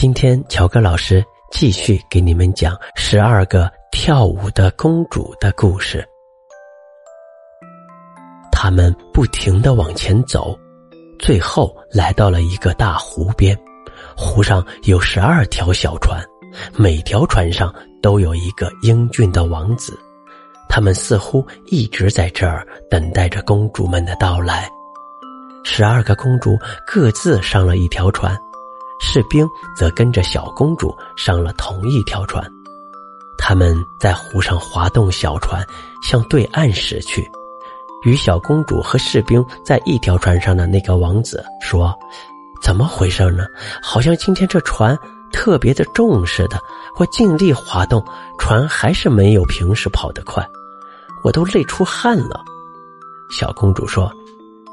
今天乔哥老师继续给你们讲十二个跳舞的公主的故事。他们不停的往前走，最后来到了一个大湖边。湖上有十二条小船，每条船上都有一个英俊的王子。他们似乎一直在这儿等待着公主们的到来。十二个公主各自上了一条船。士兵则跟着小公主上了同一条船，他们在湖上划动小船，向对岸驶去。与小公主和士兵在一条船上的那个王子说：“怎么回事呢？好像今天这船特别的重似的。我尽力划动船，还是没有平时跑得快，我都累出汗了。”小公主说：“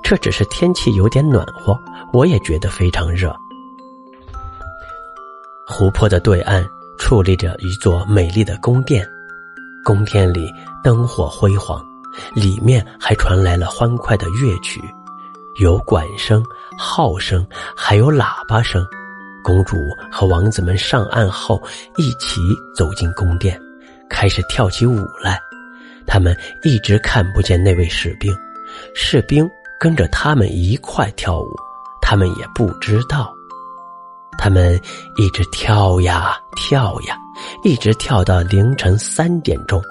这只是天气有点暖和，我也觉得非常热。”湖泊的对岸矗立着一座美丽的宫殿，宫殿里灯火辉煌，里面还传来了欢快的乐曲，有管声、号声，还有喇叭声。公主和王子们上岸后，一起走进宫殿，开始跳起舞来。他们一直看不见那位士兵，士兵跟着他们一块跳舞，他们也不知道。他们一直跳呀跳呀，一直跳到凌晨三点钟，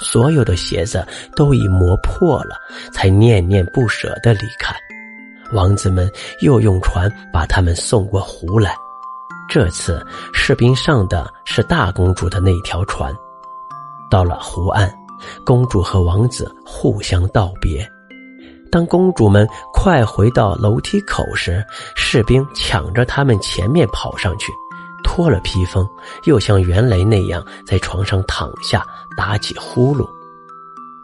所有的鞋子都已磨破了，才念念不舍的离开。王子们又用船把他们送过湖来，这次士兵上的是大公主的那条船。到了湖岸，公主和王子互相道别。当公主们快回到楼梯口时，士兵抢着他们前面跑上去，脱了披风，又像原来那样在床上躺下，打起呼噜。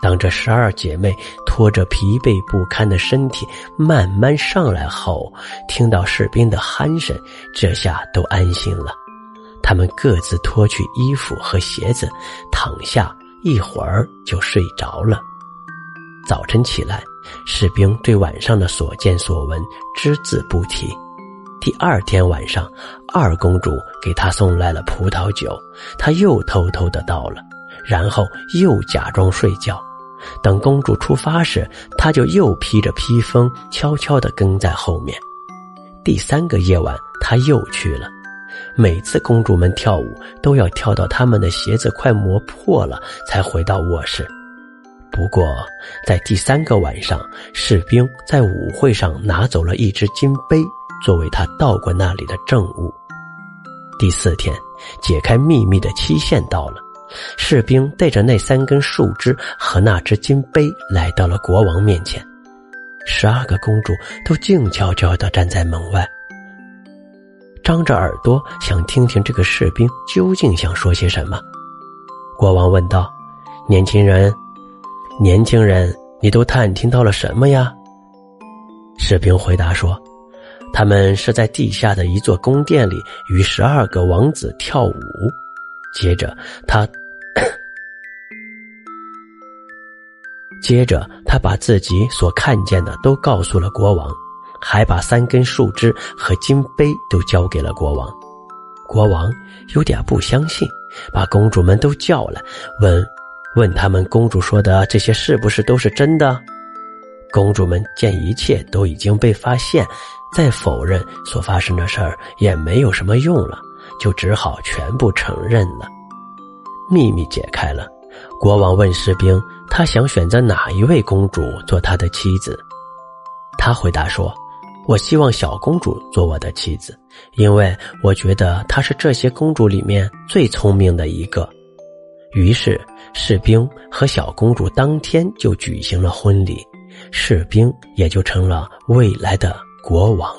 当这十二姐妹拖着疲惫不堪的身体慢慢上来后，听到士兵的鼾声，这下都安心了。她们各自脱去衣服和鞋子，躺下，一会儿就睡着了。早晨起来。士兵对晚上的所见所闻只字不提。第二天晚上，二公主给他送来了葡萄酒，他又偷偷的倒了，然后又假装睡觉。等公主出发时，他就又披着披风，悄悄的跟在后面。第三个夜晚，他又去了。每次公主们跳舞，都要跳到她们的鞋子快磨破了，才回到卧室。不过，在第三个晚上，士兵在舞会上拿走了一只金杯，作为他到过那里的证物。第四天，解开秘密的期限到了，士兵带着那三根树枝和那只金杯来到了国王面前。十二个公主都静悄悄地站在门外，张着耳朵想听听这个士兵究竟想说些什么。国王问道：“年轻人。”年轻人，你都探听到了什么呀？士兵回答说：“他们是在地下的一座宫殿里与十二个王子跳舞。”接着他，接着他把自己所看见的都告诉了国王，还把三根树枝和金杯都交给了国王。国王有点不相信，把公主们都叫来问。问他们公主说的这些是不是都是真的？公主们见一切都已经被发现，再否认所发生的事儿也没有什么用了，就只好全部承认了。秘密解开了，国王问士兵：“他想选择哪一位公主做他的妻子？”他回答说：“我希望小公主做我的妻子，因为我觉得她是这些公主里面最聪明的一个。”于是，士兵和小公主当天就举行了婚礼，士兵也就成了未来的国王。